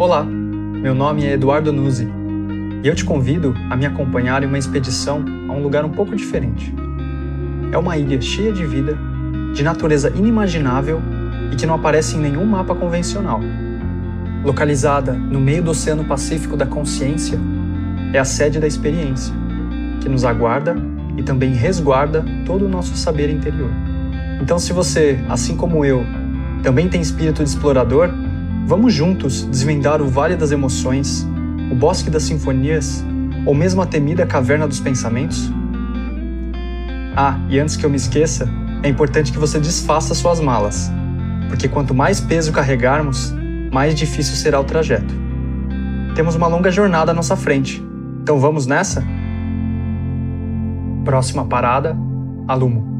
Olá, meu nome é Eduardo Nuzzi e eu te convido a me acompanhar em uma expedição a um lugar um pouco diferente. É uma ilha cheia de vida, de natureza inimaginável e que não aparece em nenhum mapa convencional. Localizada no meio do Oceano Pacífico da Consciência, é a sede da experiência, que nos aguarda e também resguarda todo o nosso saber interior. Então, se você, assim como eu, também tem espírito de explorador, vamos juntos desvendar o Vale das Emoções, o Bosque das Sinfonias ou mesmo a temida Caverna dos Pensamentos? Ah, e antes que eu me esqueça, é importante que você desfaça suas malas, porque quanto mais peso carregarmos, mais difícil será o trajeto. Temos uma longa jornada à nossa frente, então vamos nessa? Próxima parada, Alumo.